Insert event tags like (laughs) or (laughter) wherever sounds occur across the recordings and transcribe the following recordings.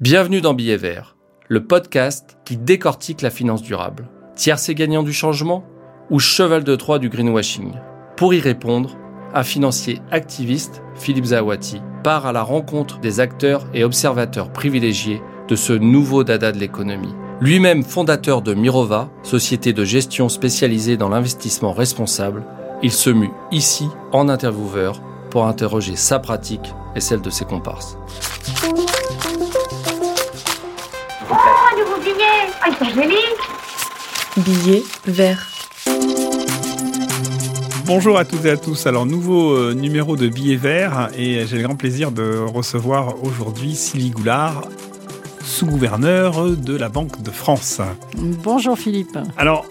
Bienvenue dans Billets Verts, le podcast qui décortique la finance durable. Tiercé gagnant du changement ou cheval de Troie du greenwashing? Pour y répondre, un financier activiste, Philippe Zawati, part à la rencontre des acteurs et observateurs privilégiés de ce nouveau dada de l'économie. Lui-même fondateur de Mirova, société de gestion spécialisée dans l'investissement responsable, il se mue ici en intervieweur pour interroger sa pratique et celle de ses comparses. Nouveau billet Ah, ils sont jolis Billet vert. Bonjour à toutes et à tous. Alors, nouveau euh, numéro de Billets Verts et j'ai le grand plaisir de recevoir aujourd'hui Sylvie Goulard, sous-gouverneur de la Banque de France. Bonjour Philippe. Alors,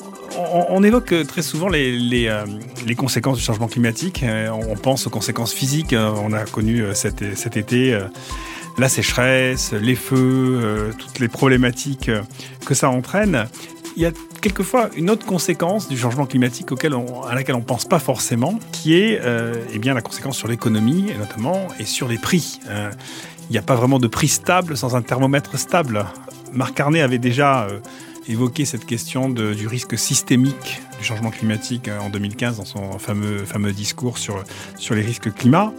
on, évoque très souvent les, les, euh, les, conséquences du changement climatique. Euh, On pense aux conséquences physiques. On a connu cet, cet été la sécheresse, les feux, euh, toutes les problématiques euh, que ça entraîne. Il y a quelquefois une autre conséquence du changement climatique auquel à laquelle on ne pense pas forcément, qui est euh, eh bien, la conséquence sur l'économie, notamment, et sur les prix. Il n'y a pas vraiment de prix stable sans un thermomètre stable. Marc Carnet avait déjà évoqué cette question du risque systémique du changement climatique en 2015 dans son fameux, fameux discours sur, sur les risques climat.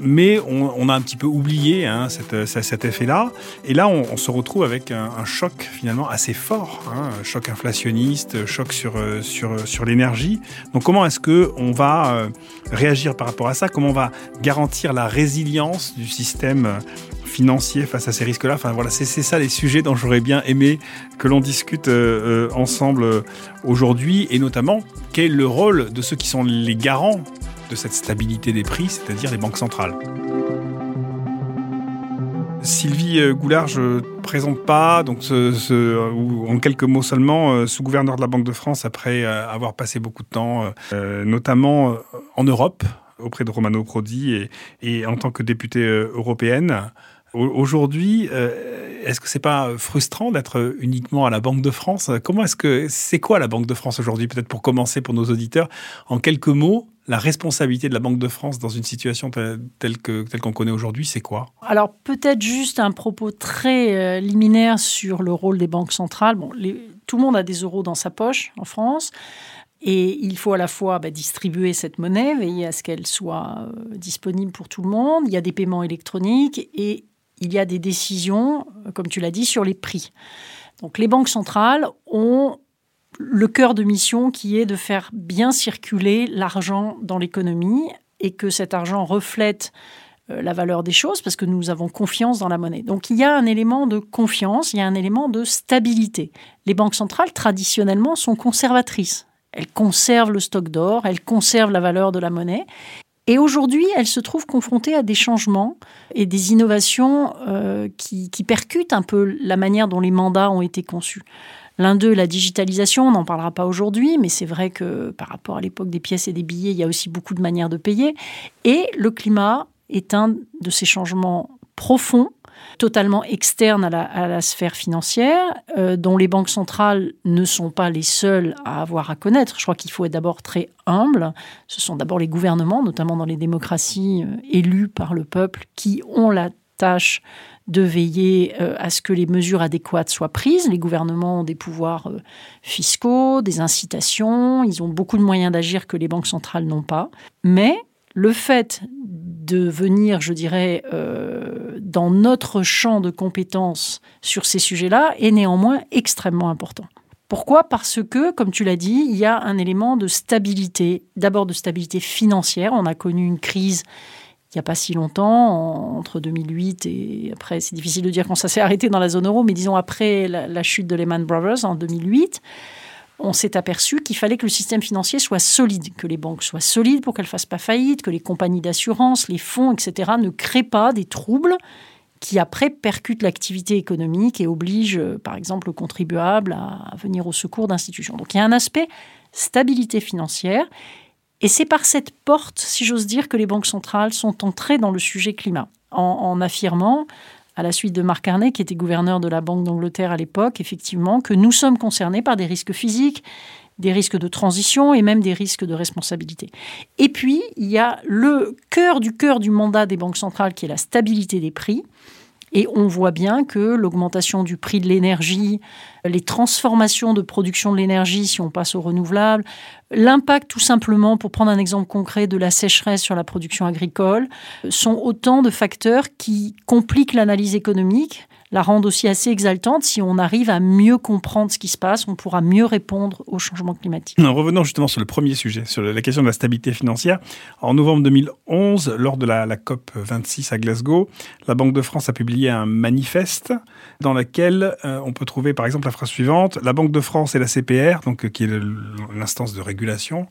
Mais on, on a un petit peu oublié hein, cette, cet effet-là. Et là, on, on, se retrouve avec un, choc finalement assez fort, hein, choc inflationniste, choc sur, euh, sur, sur l'énergie. Donc comment est-ce qu'on va euh, réagir par rapport à ça? Comment on va garantir la résilience du système financier face à ces risques-là? Enfin voilà, c'est ça les sujets dont j'aurais bien aimé que l'on discute euh, ensemble aujourd'hui, et notamment quel est le rôle de ceux qui sont les garants de cette stabilité des prix, c'est-à-dire les banques centrales. Sylvie Goulard, je ne présente pas, donc ce, ou en quelques mots seulement, sous-gouverneur de la Banque de France après avoir passé beaucoup de temps, euh, notamment en Europe, auprès de Romano Prodi et, et en tant que députée européenne. Aujourd'hui, euh, est-ce que c'est pas frustrant d'être uniquement à la Banque de France? Comment est-ce que c'est quoi la Banque de France aujourd'hui? Peut-être pour commencer pour nos auditeurs, en quelques mots, la responsabilité de la Banque de France dans une situation telle qu'on connaît aujourd'hui, c'est quoi? Alors peut-être juste un propos très euh, liminaire sur le rôle des banques centrales. Bon, tout le monde a des euros dans sa poche en France. Et il faut à la fois bah, distribuer cette monnaie, veiller à ce qu'elle soit euh, disponible pour tout le monde. Il y a des paiements électroniques et il y a des décisions, comme tu l'as dit, sur les prix. Donc les banques centrales ont le cœur de mission qui est de faire bien circuler l'argent dans l'économie et que cet argent reflète euh, la valeur des choses parce que nous avons confiance dans la monnaie. Donc il y a un élément de confiance, il y a un élément de stabilité. Les banques centrales, traditionnellement, sont conservatrices. Elles conservent le stock d'or, elles conservent la valeur de la monnaie et aujourd'hui, elle se trouve confrontée à des changements et des innovations euh, qui, qui, percutent un peu la manière dont les mandats ont été conçus. L'un d'eux, la digitalisation, on n'en parlera pas aujourd'hui, mais c'est vrai que par rapport à l'époque des pièces et des billets, il y a aussi beaucoup de manières de payer. Et le climat est un de ces changements profonds totalement externe à la, à la sphère financière, euh, dont les banques centrales ne sont pas les seules à avoir à connaître. Je crois qu'il faut être d'abord très humble. Ce sont d'abord les gouvernements, notamment dans les démocraties euh, élues par le peuple, qui ont la tâche de veiller euh, à ce que les mesures adéquates soient prises. Les gouvernements ont des pouvoirs euh, fiscaux, des incitations, ils ont beaucoup de moyens d'agir que les banques centrales n'ont pas. Mais le fait de venir, je dirais, euh, dans notre champ de compétences sur ces sujets-là est néanmoins extrêmement important. Pourquoi? Parce que, comme tu l'as dit, il y a un élément de stabilité, d'abord de stabilité financière. On a connu une crise il n'y a pas si longtemps, entre 2008 et après, c'est difficile de dire quand ça s'est arrêté dans la zone euro, mais disons après la, chute de Lehman Brothers en 2008 on s'est aperçu qu'il fallait que le système financier soit solide, que les banques soient solides pour qu'elles ne fassent pas faillite, que les compagnies d'assurance, les fonds, etc., ne créent pas des troubles qui après percutent l'activité économique et obligent, par exemple, le contribuable à venir au secours d'institutions. Donc il y a un aspect stabilité financière. Et c'est par cette porte, si j'ose dire, que les banques centrales sont entrées dans le sujet climat, en, affirmant à la suite de Marc Carnet, qui était gouverneur de la Banque d'Angleterre à l'époque, effectivement, que nous sommes concernés par des risques physiques, des risques de transition et même des risques de responsabilité. Et puis, il y a le cœur du cœur du mandat des banques centrales, qui est la stabilité des prix. Et on voit bien que l'augmentation du prix de l'énergie, les transformations de production de l'énergie, si on passe au renouvelable, l'impact tout simplement, pour prendre un exemple concret, de la sécheresse sur la production agricole, sont autant de facteurs qui compliquent l'analyse économique la rendent aussi assez exaltante. Si on arrive à mieux comprendre ce qui se passe, on pourra mieux répondre au changement climatique. Revenons justement sur le premier sujet, sur la question de la stabilité financière. En novembre 2011, lors de la, COP 26 à Glasgow, la Banque de France a publié un manifeste dans lequel euh, on peut trouver par exemple la phrase suivante La Banque de France et la CPR, donc, qui est l'instance de régulation,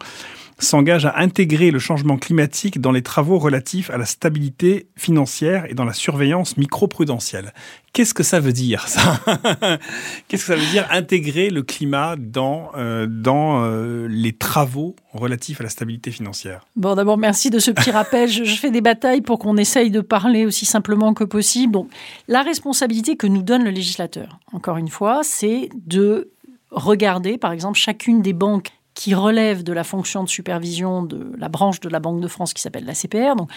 s'engage à intégrer le changement climatique dans les travaux relatifs à la stabilité financière et dans la surveillance microprudentielle. Qu'est-ce que ça veut dire, ça (laughs) Qu'est-ce que ça veut dire intégrer le climat dans, euh, dans euh, les travaux relatifs à la stabilité financière? Bon, d'abord, merci de ce petit rappel. je, je, fais des batailles pour qu'on essaye de parler aussi simplement que possible. Donc, la responsabilité que nous donne le législateur, encore une fois, c'est de regarder, par exemple, chacune des banques qui relève de la fonction de supervision de la branche de la Banque de France qui s'appelle la CPR. Donc,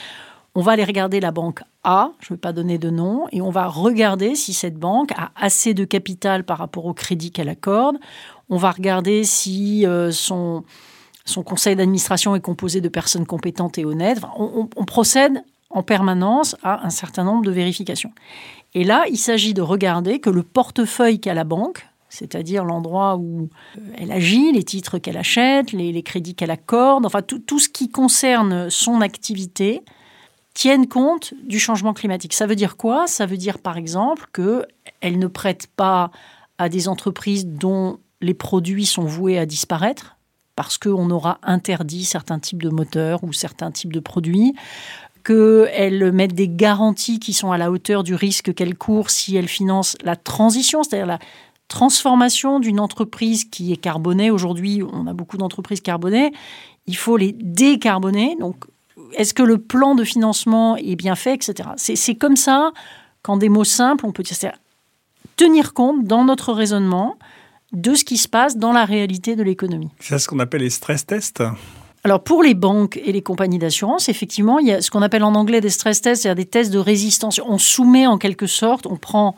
on va aller regarder la banque A, je ne vais pas donner de nom, et on va regarder si cette banque a assez de capital par rapport au crédit qu'elle accorde. On va regarder si euh, son, conseil d'administration est composé de personnes compétentes et honnêtes. on, on procède en permanence à un certain nombre de vérifications. Et là, il s'agit de regarder que le portefeuille qu'a la banque, c'est-à-dire l'endroit où euh, elle agit, les titres qu'elle achète, les, crédits qu'elle accorde, enfin tout, ce qui concerne son activité, tiennent compte du changement climatique. Ça veut dire quoi? Ça veut dire par exemple qu'elle ne prête pas à des entreprises dont les produits sont voués à disparaître parce qu'on aura interdit certains types de moteurs ou certains types de produits, qu'elle mette des garanties qui sont à la hauteur du risque qu'elle court si elle finance la transition, c'est-à-dire la transformation d'une entreprise qui est carbonée. Aujourd'hui, on a beaucoup d'entreprises carbonées. Il faut les décarboner. Donc, est-ce que le plan de financement est bien fait, etc. C'est comme ça qu'en des mots simples, on peut dire tenir compte dans notre raisonnement de ce qui se passe dans la réalité de l'économie. C'est ce qu'on appelle les stress tests alors pour les banques et les compagnies d'assurance, effectivement, il y a ce qu'on appelle en anglais des stress tests, c'est-à-dire des tests de résistance. On soumet en quelque sorte, on prend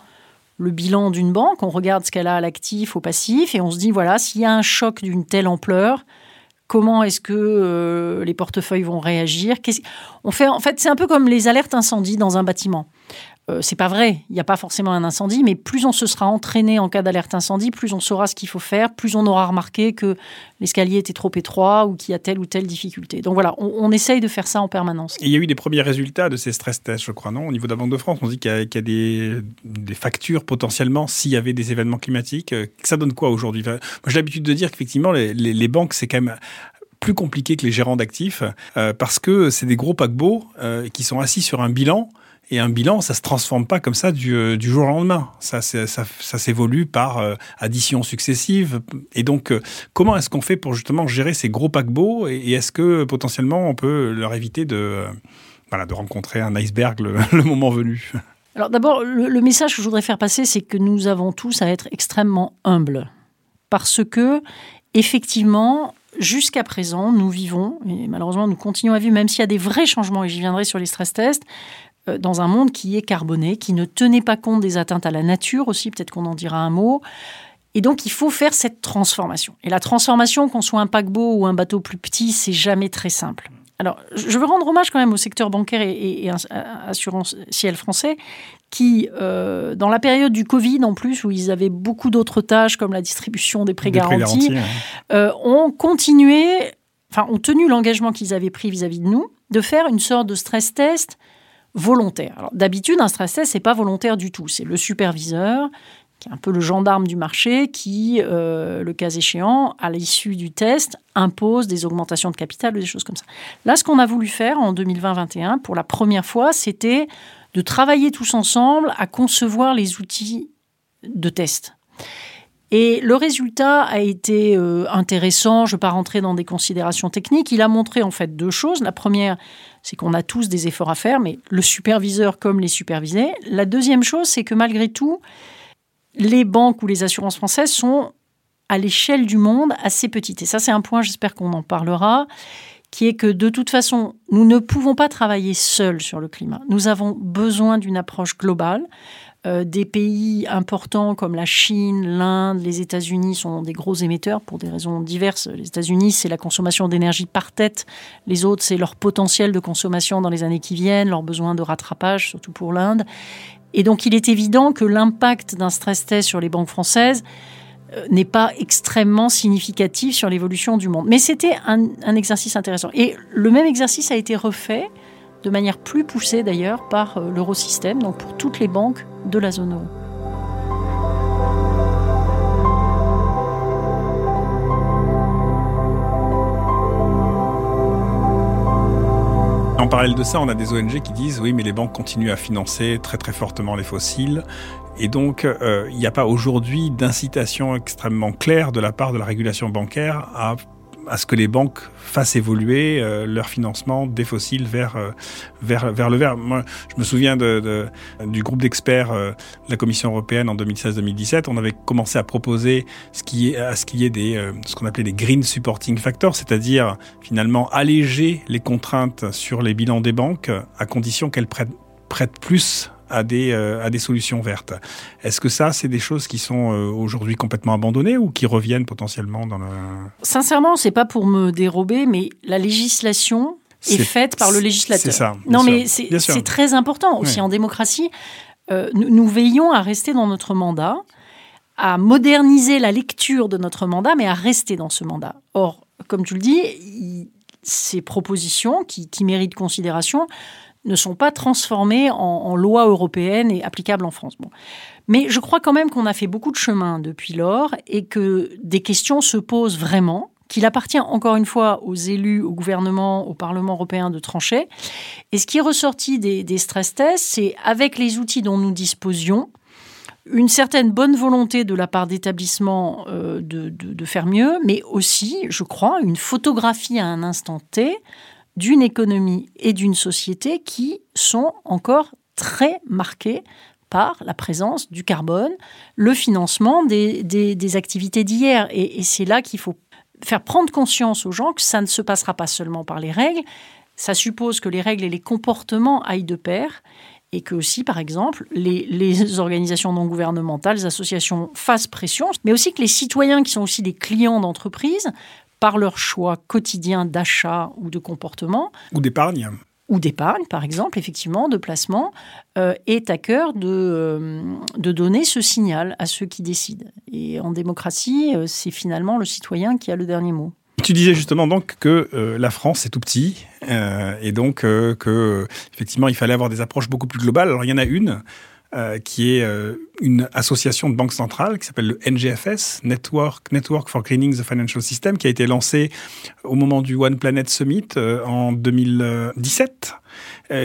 le bilan d'une banque, on regarde ce qu'elle a à l'actif, au passif, et on se dit, voilà, s'il y a un choc d'une telle ampleur, comment est-ce que euh, les portefeuilles vont réagir? On fait, En fait, c'est un peu comme les alertes incendie dans un bâtiment. Euh, c'est pas vrai, il n'y a pas forcément un incendie, mais plus on se sera entraîné en cas d'alerte incendie, plus on saura ce qu'il faut faire, plus on aura remarqué que l'escalier était trop étroit ou qu'il y a telle ou telle difficulté. Donc voilà, on, essaye de faire ça en permanence. il y a eu des premiers résultats de ces stress tests, je crois, non? Au niveau de la Banque de France, on dit qu'il y a, des, factures potentiellement s'il y avait des événements climatiques. Euh, ça donne quoi aujourd'hui? Moi, j'ai l'habitude de dire qu'effectivement, les, banques, c'est quand même plus compliqué que les gérants d'actifs euh, parce que c'est des gros paquebots qui sont assis sur un bilan et un bilan, ça se transforme pas comme ça du, euh, jour au lendemain. Ça, ça, ça, s'évolue par euh, addition successive. Et donc, euh, comment est-ce qu'on fait pour justement gérer ces gros paquebots Et, est-ce que potentiellement on peut leur éviter de, voilà, de rencontrer un iceberg le, (laughs) moment venu? Alors d'abord, le, le, message que je voudrais faire passer, c'est que nous avons tous à être extrêmement humbles. Parce que, effectivement, jusqu'à présent, nous vivons, et malheureusement nous continuons à vivre, même s'il y a des vrais changements, et j'y viendrai sur les stress tests, euh, dans un monde qui est carboné, qui ne tenait pas compte des atteintes à la nature aussi, peut-être qu'on en dira un mot. Et donc, il faut faire cette transformation. Et la transformation, qu'on soit un paquebot ou un bateau plus petit, c'est jamais très simple. Alors, je veux rendre hommage quand même au secteur bancaire et, et, assurantiel français qui, euh, dans la période du Covid en plus, où ils avaient beaucoup d'autres tâches comme la distribution des prêts garantis, euh, ont continué, enfin, ont tenu l'engagement qu'ils avaient pris vis-à-vis de nous de faire une sorte de stress test volontaire. D'habitude, un stress test, c'est pas volontaire du tout. C'est le superviseur, qui est un peu le gendarme du marché, qui, euh, le cas échéant, à l'issue du test, impose des augmentations de capital ou des choses comme ça. Là, ce qu'on a voulu faire en 2020-2021, pour la première fois, c'était de travailler tous ensemble à concevoir les outils de test. Et le résultat a été euh, intéressant. Je ne vais pas rentrer dans des considérations techniques. Il a montré en fait deux choses. La première, c'est qu'on a tous des efforts à faire, mais le superviseur comme les supervisés. La deuxième chose, c'est que malgré tout, les banques ou les assurances françaises sont à l'échelle du monde assez petites. Et ça, c'est un point, j'espère qu'on en parlera, qui est que de toute façon, nous ne pouvons pas travailler seuls sur le climat. Nous avons besoin d'une approche globale. Euh, des pays importants comme la Chine, l'Inde, les États-Unis sont des gros émetteurs pour des raisons diverses. Les États-Unis, c'est la consommation d'énergie par tête. Les autres, c'est leur potentiel de consommation dans les années qui viennent, leur besoin de rattrapage, surtout pour l'Inde. Et donc, il est évident que l'impact d'un stress test sur les banques françaises euh, n'est pas extrêmement significatif sur l'évolution du monde. Mais c'était un, un, exercice intéressant. Et le même exercice a été refait de manière plus poussée d'ailleurs par euh, l'eurosystème, donc pour toutes les banques de la zone euro. En parallèle de ça, on a des ONG qui disent oui, mais les banques continuent à financer très très fortement les fossiles. Et donc, euh, il n'y a pas aujourd'hui d'incitation extrêmement claire de la part de la régulation bancaire à à ce que les banques fassent évoluer euh, leur financement des fossiles vers, euh, vers, vers le vert. Moi, je me souviens du groupe d'experts euh, de la Commission européenne en 2016-2017. On avait commencé à proposer ce qui est, à ce qu'il y ait des, ce qu'on appelait des green supporting factors, c'est-à-dire finalement alléger les contraintes sur les bilans des banques à condition qu'elles prêtent plus à des, euh, à des solutions vertes. Est-ce que ça, c'est des choses qui sont euh, aujourd'hui complètement abandonnées ou qui reviennent potentiellement dans le... Sincèrement, c'est pas pour me dérober, mais la législation est, faite par le législateur. C'est ça. Non, mais c'est très important aussi en démocratie. Euh, nous, nous veillons à rester dans notre mandat, à moderniser la lecture de notre mandat, mais à rester dans ce mandat. Or, comme tu le dis, ces propositions qui, qui méritent considération ne sont pas transformées en, loi européenne et applicables en France. Mais je crois quand même qu'on a fait beaucoup de chemin depuis lors et que des questions se posent vraiment qu'il appartient encore une fois aux élus, au gouvernement, au Parlement européen de trancher. Et ce qui est ressorti des, stress tests, c'est avec les outils dont nous disposions, une certaine bonne volonté de la part d'établissements euh, de, de, faire mieux, mais aussi, je crois, une photographie à un instant T d'une économie et d'une société qui sont encore très marquées par la présence du carbone, le financement des, des, activités d'hier. Et, c'est là qu'il faut faire prendre conscience aux gens que ça ne se passera pas seulement par les règles, ça suppose que les règles et les comportements aillent de pair et que aussi, par exemple, les, les, organisations non gouvernementales, les associations fassent pression, mais aussi que les citoyens qui sont aussi des clients d'entreprises par leur choix quotidien d'achat ou de comportement. Ou d'épargne. Ou d'épargne, par exemple, effectivement, de placement, euh, est à cœur de, euh, de donner ce signal à ceux qui décident. Et en démocratie, euh, c'est finalement le citoyen qui a le dernier mot. Tu disais justement donc que la France est tout petit et donc que effectivement il fallait avoir des approches beaucoup plus globales. Alors il y en a une euh, qui est euh, une association de banques centrales qui s'appelle le NGFS, Network, Network for Cleaning the Financial System, qui a été lancé au moment du One Planet Summit euh, en 2017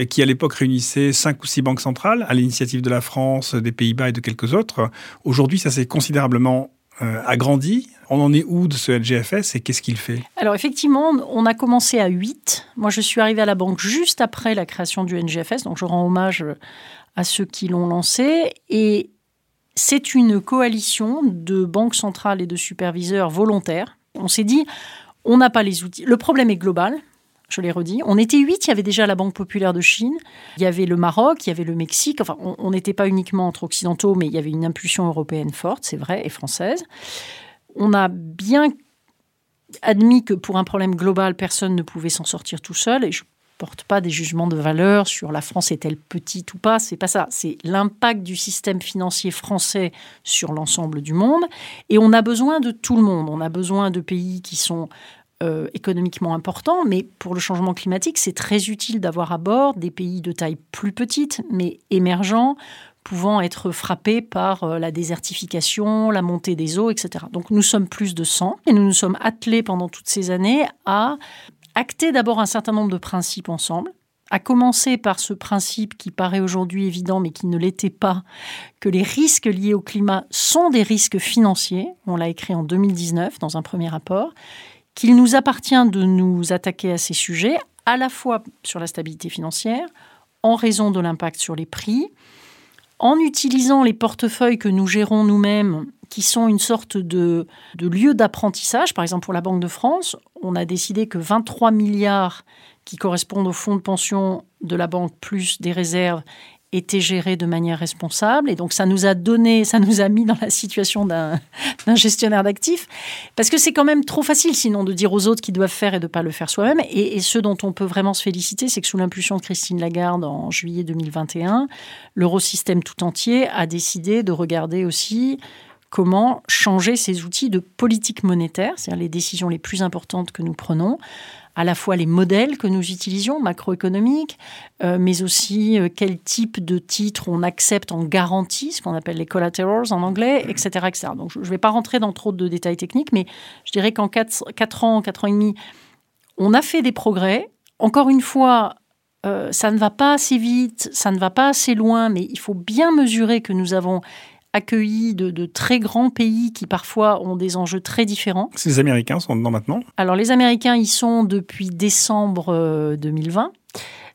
qui à l'époque réunissait cinq ou six banques centrales à l'initiative de la France, des Pays-Bas et de quelques autres. Aujourd'hui, ça s'est considérablement agrandi. On en est où de ce NGFS et qu'est-ce qu'il fait? Alors effectivement, on a commencé à 8. Moi, je suis arrivée à la banque juste après la création du NGFS, donc je rends hommage à ceux qui l'ont lancé. Et c'est une coalition de banques centrales et de superviseurs volontaires. On s'est dit, on n'a pas les outils. Le problème est global. Je l'ai redit. On était huit. Il y avait déjà la Banque populaire de Chine. Il y avait le Maroc. Il y avait le Mexique. Enfin, on n'était pas uniquement entre occidentaux, mais il y avait une impulsion européenne forte, c'est vrai, et française. On a bien admis que pour un problème global, personne ne pouvait s'en sortir tout seul. Et je porte pas des jugements de valeur sur la France est-elle petite ou pas. C'est pas ça. C'est l'impact du système financier français sur l'ensemble du monde. Et on a besoin de tout le monde. On a besoin de pays qui sont euh, économiquement importants, mais pour le changement climatique, c'est très utile d'avoir à bord des pays de taille plus petite, mais émergents, pouvant être frappés par euh, la désertification, la montée des eaux, etc. Donc nous sommes plus de 100 et nous nous sommes attelés pendant toutes ces années à acter d'abord un certain nombre de principes ensemble, à commencer par ce principe qui paraît aujourd'hui évident mais qui ne l'était pas, que les risques liés au climat sont des risques financiers, on l'a écrit en 2019 dans un premier rapport, qu'il nous appartient de nous attaquer à ces sujets, à la fois sur la stabilité financière, en raison de l'impact sur les prix, en utilisant les portefeuilles que nous gérons nous-mêmes qui sont une sorte de, lieu d'apprentissage. Par exemple, pour la Banque de France, on a décidé que 23 milliards qui correspondent au fonds de pension de la banque plus des réserves était géré de manière responsable. Et donc, ça nous a donné, ça nous a mis dans la situation d'un (laughs) gestionnaire d'actifs. Parce que c'est quand même trop facile, sinon, de dire aux autres qu'ils doivent faire et de ne pas le faire soi-même. Et, et, ce dont on peut vraiment se féliciter, c'est que sous l'impulsion de Christine Lagarde en juillet 2021, l'eurosystème tout entier a décidé de regarder aussi comment changer ces outils de politique monétaire, c'est-à-dire les décisions les plus importantes que nous prenons, à la fois les modèles que nous utilisions, macroéconomiques, euh, mais aussi euh, quel type de titres on accepte en garantie, ce qu'on appelle les collaterals en anglais, etc. etc. Donc je ne vais pas rentrer dans trop de détails techniques, mais je dirais qu'en 4, ans, 4 ans et demi, on a fait des progrès. Encore une fois, euh, ça ne va pas assez vite, ça ne va pas assez loin, mais il faut bien mesurer que nous avons accueillis de, très grands pays qui parfois ont des enjeux très différents. Les Américains sont dedans maintenant Alors les Américains y sont depuis décembre 2020 euh,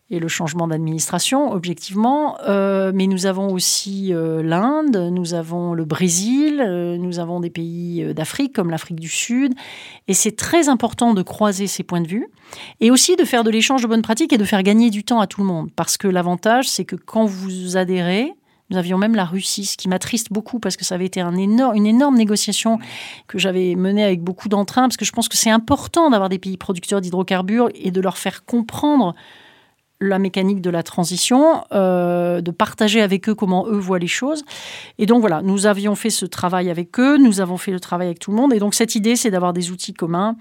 et le changement d'administration, objectivement. Euh, mais nous avons aussi euh, l'Inde, nous avons le Brésil, nous avons des pays d'Afrique comme l'Afrique du Sud. Et c'est très important de croiser ces points de vue et aussi de faire de l'échange de bonnes pratiques et de faire gagner du temps à tout le monde. Parce que l'avantage, c'est que quand vous adhérez, nous avions même la Russie, ce qui m'attriste beaucoup parce que ça avait été un énorme, une énorme négociation que j'avais menée avec beaucoup d'entrain, parce que je pense que c'est important d'avoir des pays producteurs d'hydrocarbures et de leur faire comprendre la mécanique de la transition, euh, de partager avec eux comment eux voient les choses. Et donc voilà, nous avions fait ce travail avec eux, nous avons fait le travail avec tout le monde. Et donc cette idée, c'est d'avoir des outils communs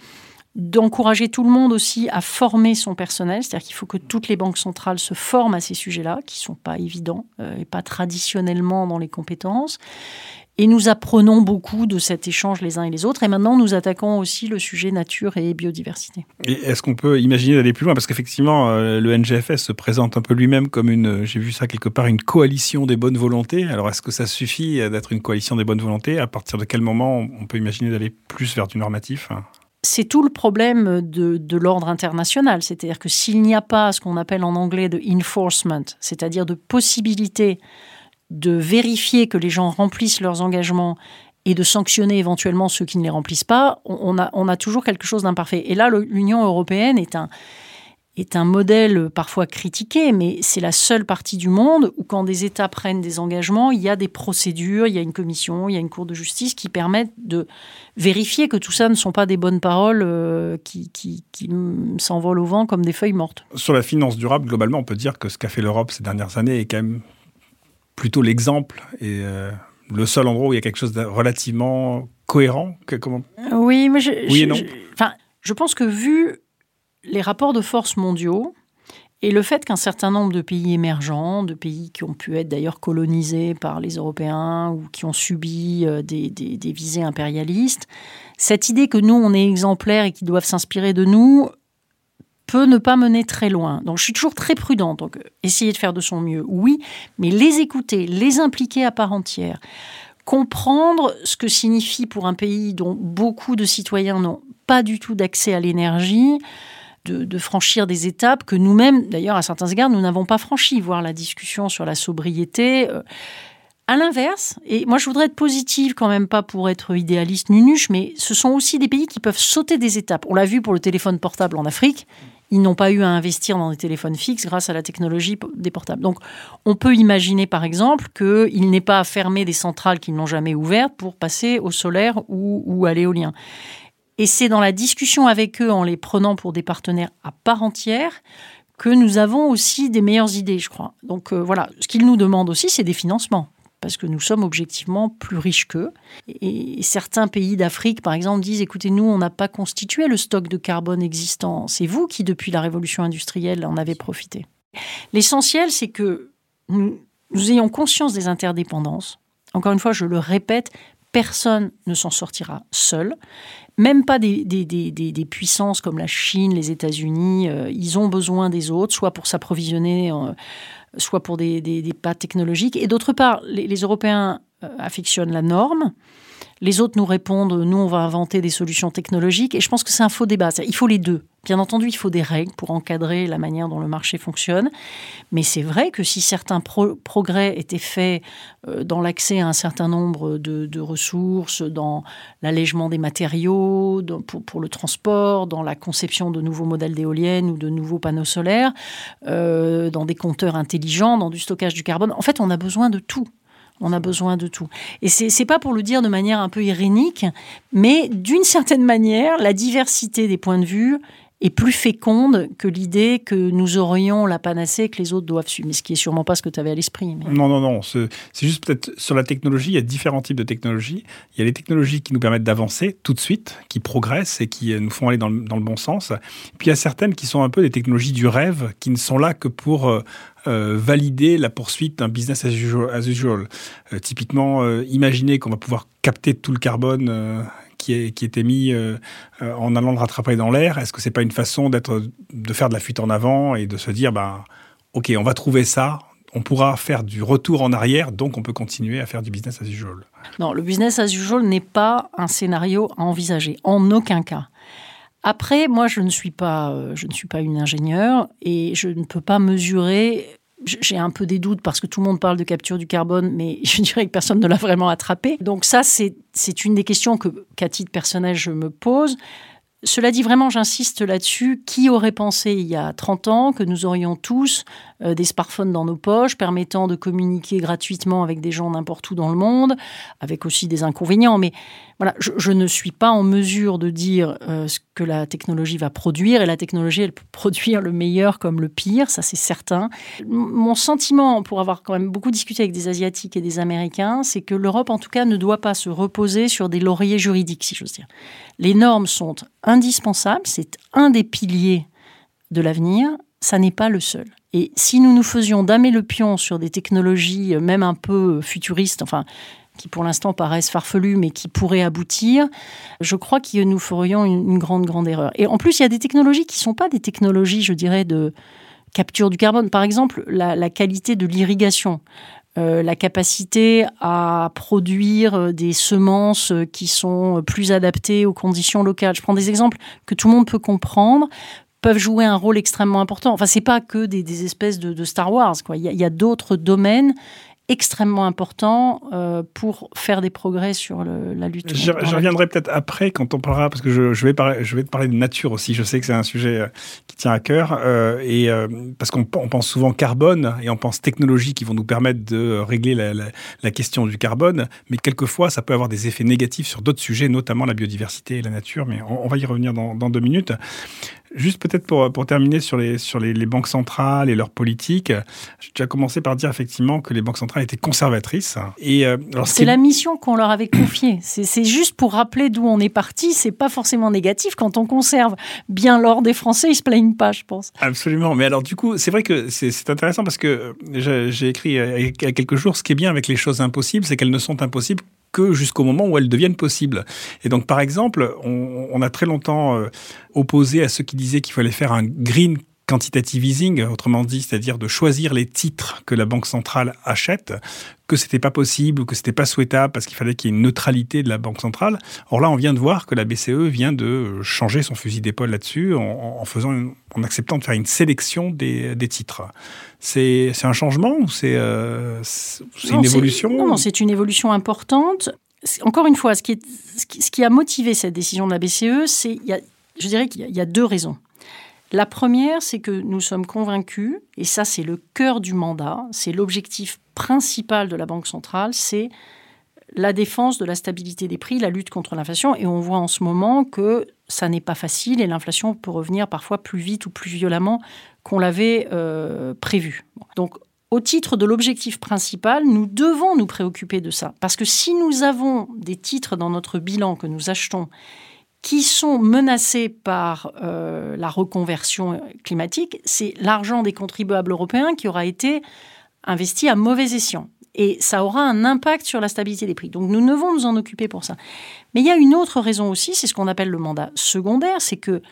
d'encourager tout le monde aussi à former son personnel, c'est-à-dire qu'il faut que toutes les banques centrales se forment à ces sujets-là, qui sont pas évidents euh, et pas traditionnellement dans les compétences. Et nous apprenons beaucoup de cet échange les uns et les autres. Et maintenant, nous attaquons aussi le sujet nature et biodiversité. Et est-ce qu'on peut imaginer d'aller plus loin? Parce qu'effectivement, euh, le NGFS se présente un peu lui-même comme une, j'ai vu ça quelque part, une coalition des bonnes volontés. Alors, est-ce que ça suffit d'être une coalition des bonnes volontés? À partir de quel moment on peut imaginer d'aller plus vers du normatif? C'est tout le problème de, l'ordre international. C'est-à-dire que s'il n'y a pas ce qu'on appelle en anglais de enforcement, c'est-à-dire de possibilité de vérifier que les gens remplissent leurs engagements et de sanctionner éventuellement ceux qui ne les remplissent pas, on a, on a toujours quelque chose d'imparfait. Et là, l'Union européenne est un, est un modèle parfois critiqué, mais c'est la seule partie du monde où quand des États prennent des engagements, il y a des procédures, il y a une commission, il y a une cour de justice qui permettent de vérifier que tout ça ne sont pas des bonnes paroles euh, qui, qui, s'envolent au vent comme des feuilles mortes. Sur la finance durable, globalement, on peut dire que ce qu'a fait l'Europe ces dernières années est quand même plutôt l'exemple et euh, le seul endroit où il y a quelque chose de relativement cohérent. comment... Oui, mais je, oui enfin, je pense que vu les rapports de force mondiaux et le fait qu'un certain nombre de pays émergents, de pays qui ont pu être d'ailleurs colonisés par les Européens ou qui ont subi euh, des, visées impérialistes, cette idée que nous, on est exemplaires et qu'ils doivent s'inspirer de nous peut ne pas mener très loin. Donc je suis toujours très prudente. Donc essayer de faire de son mieux, oui, mais les écouter, les impliquer à part entière, comprendre ce que signifie pour un pays dont beaucoup de citoyens n'ont pas du tout d'accès à l'énergie, de, franchir des étapes que nous-mêmes, d'ailleurs, à certains égards, nous n'avons pas franchies, voir la discussion sur la sobriété. Euh, à l'inverse, et moi je voudrais être positive quand même, pas pour être idéaliste nunuche, mais ce sont aussi des pays qui peuvent sauter des étapes. On l'a vu pour le téléphone portable en Afrique. Ils n'ont pas eu à investir dans des téléphones fixes grâce à la technologie des portables. Donc, on peut imaginer, par exemple, qu'il n'est pas à fermer des centrales qu'ils n'ont jamais ouvertes pour passer au solaire ou à l'éolien. Et c'est dans la discussion avec eux, en les prenant pour des partenaires à part entière, que nous avons aussi des meilleures idées, je crois. Donc euh, voilà, ce qu'ils nous demandent aussi, c'est des financements, parce que nous sommes objectivement plus riches qu'eux. Et certains pays d'Afrique, par exemple, disent, écoutez, nous, on n'a pas constitué le stock de carbone existant. C'est vous qui, depuis la révolution industrielle, en avez profité. L'essentiel, c'est que nous, nous ayons conscience des interdépendances. Encore une fois, je le répète, personne ne s'en sortira seul même pas des, puissances comme la Chine, les États-Unis, euh, ils ont besoin des autres, soit pour s'approvisionner, euh, soit pour des, pas technologiques. Et d'autre part, les, Européens euh, affectionnent la norme. Les autres nous répondent, nous, on va inventer des solutions technologiques. Et je pense que c'est un faux débat. Il faut les deux. Bien entendu, il faut des règles pour encadrer la manière dont le marché fonctionne, mais c'est vrai que si certains progrès étaient faits euh, dans l'accès à un certain nombre de, ressources, dans l'allègement des matériaux, pour, le transport, dans la conception de nouveaux modèles d'éoliennes ou de nouveaux panneaux solaires, euh, dans des compteurs intelligents, dans du stockage du carbone, en fait, on a besoin de tout. On a besoin de tout. Et c'est pas pour le dire de manière un peu irénique, mais d'une certaine manière, la diversité des points de vue est plus féconde que l'idée que nous aurions la panacée que les autres doivent suivre. Mais ce qui est sûrement pas ce que tu avais à l'esprit. Non, non, non. C'est juste peut-être sur la technologie, il y a différents types de technologies. Il y a les technologies qui nous permettent d'avancer tout de suite, qui progressent et qui nous font aller dans le, bon sens. Puis il y a certaines qui sont un peu des technologies du rêve, qui ne sont là que pour euh, euh, valider la poursuite d'un business as usual. Euh, typiquement, euh, imaginer qu'on va pouvoir capter tout le carbone qui, est, qui est émis en allant le rattraper dans l'air. Est-ce que c'est pas une façon d'être, de faire de la fuite en avant et de se dire, bah, ok, on va trouver ça, on pourra faire du retour en arrière, donc on peut continuer à faire du business as usual. Non, le business as usual n'est pas un scénario à envisager, en aucun cas. Après, moi, je ne suis pas, euh, je ne suis pas une ingénieure et je ne peux pas mesurer. J'ai un peu des doutes parce que tout le monde parle de capture du carbone, mais (laughs) je dirais que personne ne l'a vraiment attrapé. Donc ça, c'est une des questions que, qu'à titre personnel, je me pose. Cela dit, vraiment, j'insiste là-dessus. Qui aurait pensé il y a 30 ans que nous aurions tous euh, des smartphones dans nos poches permettant de communiquer gratuitement avec des gens n'importe où dans le monde, avec aussi des inconvénients. Mais voilà, je, ne suis pas en mesure de dire euh, ce que la technologie va produire. Et la technologie, elle peut produire le meilleur comme le pire, ça c'est certain. Mon sentiment, pour avoir quand même beaucoup discuté avec des Asiatiques et des Américains, c'est que l'Europe, en tout cas, ne doit pas se reposer sur des lauriers juridiques, si j'ose dire. Les normes sont indispensables, c'est un des piliers de l'avenir, ça n'est pas le seul. Et si nous nous faisions damer le pion sur des technologies, euh, même un peu futuristes, enfin, qui pour l'instant paraissent farfelues, mais qui pourraient aboutir, je crois que nous ferions une, grande, grande erreur. Et en plus, il y a des technologies qui ne sont pas des technologies, je dirais, de capture du carbone. Par exemple, la, qualité de l'irrigation. Euh, la capacité à produire euh, des semences qui sont plus adaptées aux conditions locales. Je prends des exemples que tout le monde peut comprendre peuvent jouer un rôle extrêmement important. Enfin, c'est pas que des, espèces de, Star Wars. Quoi. Il y a, d'autres domaines extrêmement importants euh, pour faire des progrès sur la lutte. Je, reviendrai peut-être après quand on parlera, parce que je, vais parler, je vais te parler de nature aussi. Je sais que c'est un sujet euh, qui tient à cœur, euh, et parce qu'on pense souvent carbone et on pense technologies qui vont nous permettre de régler la, question du carbone, mais quelquefois ça peut avoir des effets négatifs sur d'autres sujets, notamment la biodiversité et la nature. Mais on, va y revenir dans, dans deux minutes. Juste peut-être pour, pour terminer sur, les, sur les, les, banques centrales et leur politique, j'ai déjà commencé par dire effectivement que les banques centrales étaient conservatrices. Et euh, c'est la mission qu'on leur avait confiée. C'est juste pour rappeler d'où on est parti. C'est pas forcément négatif quand on conserve bien l'or des Français. Ils se plaignent pas, je pense. Absolument. Mais alors du coup, c'est vrai que c'est intéressant parce que j'ai écrit il y a quelques jours. Ce qui est bien avec les choses impossibles, c'est qu'elles ne sont impossibles jusqu'au moment où elles deviennent possibles. Et donc, par exemple, on, a très longtemps euh, opposé à ceux qui disaient qu'il fallait faire un green quantitative easing, autrement dit, c'est-à-dire de choisir les titres que la banque centrale achète, que c'était pas possible ou que c'était pas souhaitable parce qu'il fallait qu'il y ait une neutralité de la banque centrale. Or là, on vient de voir que la BCE vient de changer son fusil d'épaule là-dessus en, faisant, en acceptant de faire une sélection des, des titres. C'est un changement ou c'est euh, une évolution Non, non c'est une évolution importante. Encore une fois, ce qui, est, ce qui, a motivé cette décision de la BCE, c'est, je dirais qu'il y a deux raisons. La première, c'est que nous sommes convaincus, et ça c'est le cœur du mandat, c'est l'objectif principal de la Banque centrale, c'est la défense de la stabilité des prix, la lutte contre l'inflation. Et on voit en ce moment que ça n'est pas facile et l'inflation peut revenir parfois plus vite ou plus violemment qu'on l'avait euh, prévu. Donc, au titre de l'objectif principal, nous devons nous préoccuper de ça. Parce que si nous avons des titres dans notre bilan que nous achetons qui sont menacés par euh, la reconversion climatique, c'est l'argent des contribuables européens qui aura été investi à mauvais escient. Et ça aura un impact sur la stabilité des prix. Donc nous devons nous en occuper pour ça. Mais il y a une autre raison aussi, c'est ce qu'on appelle le mandat secondaire, c'est que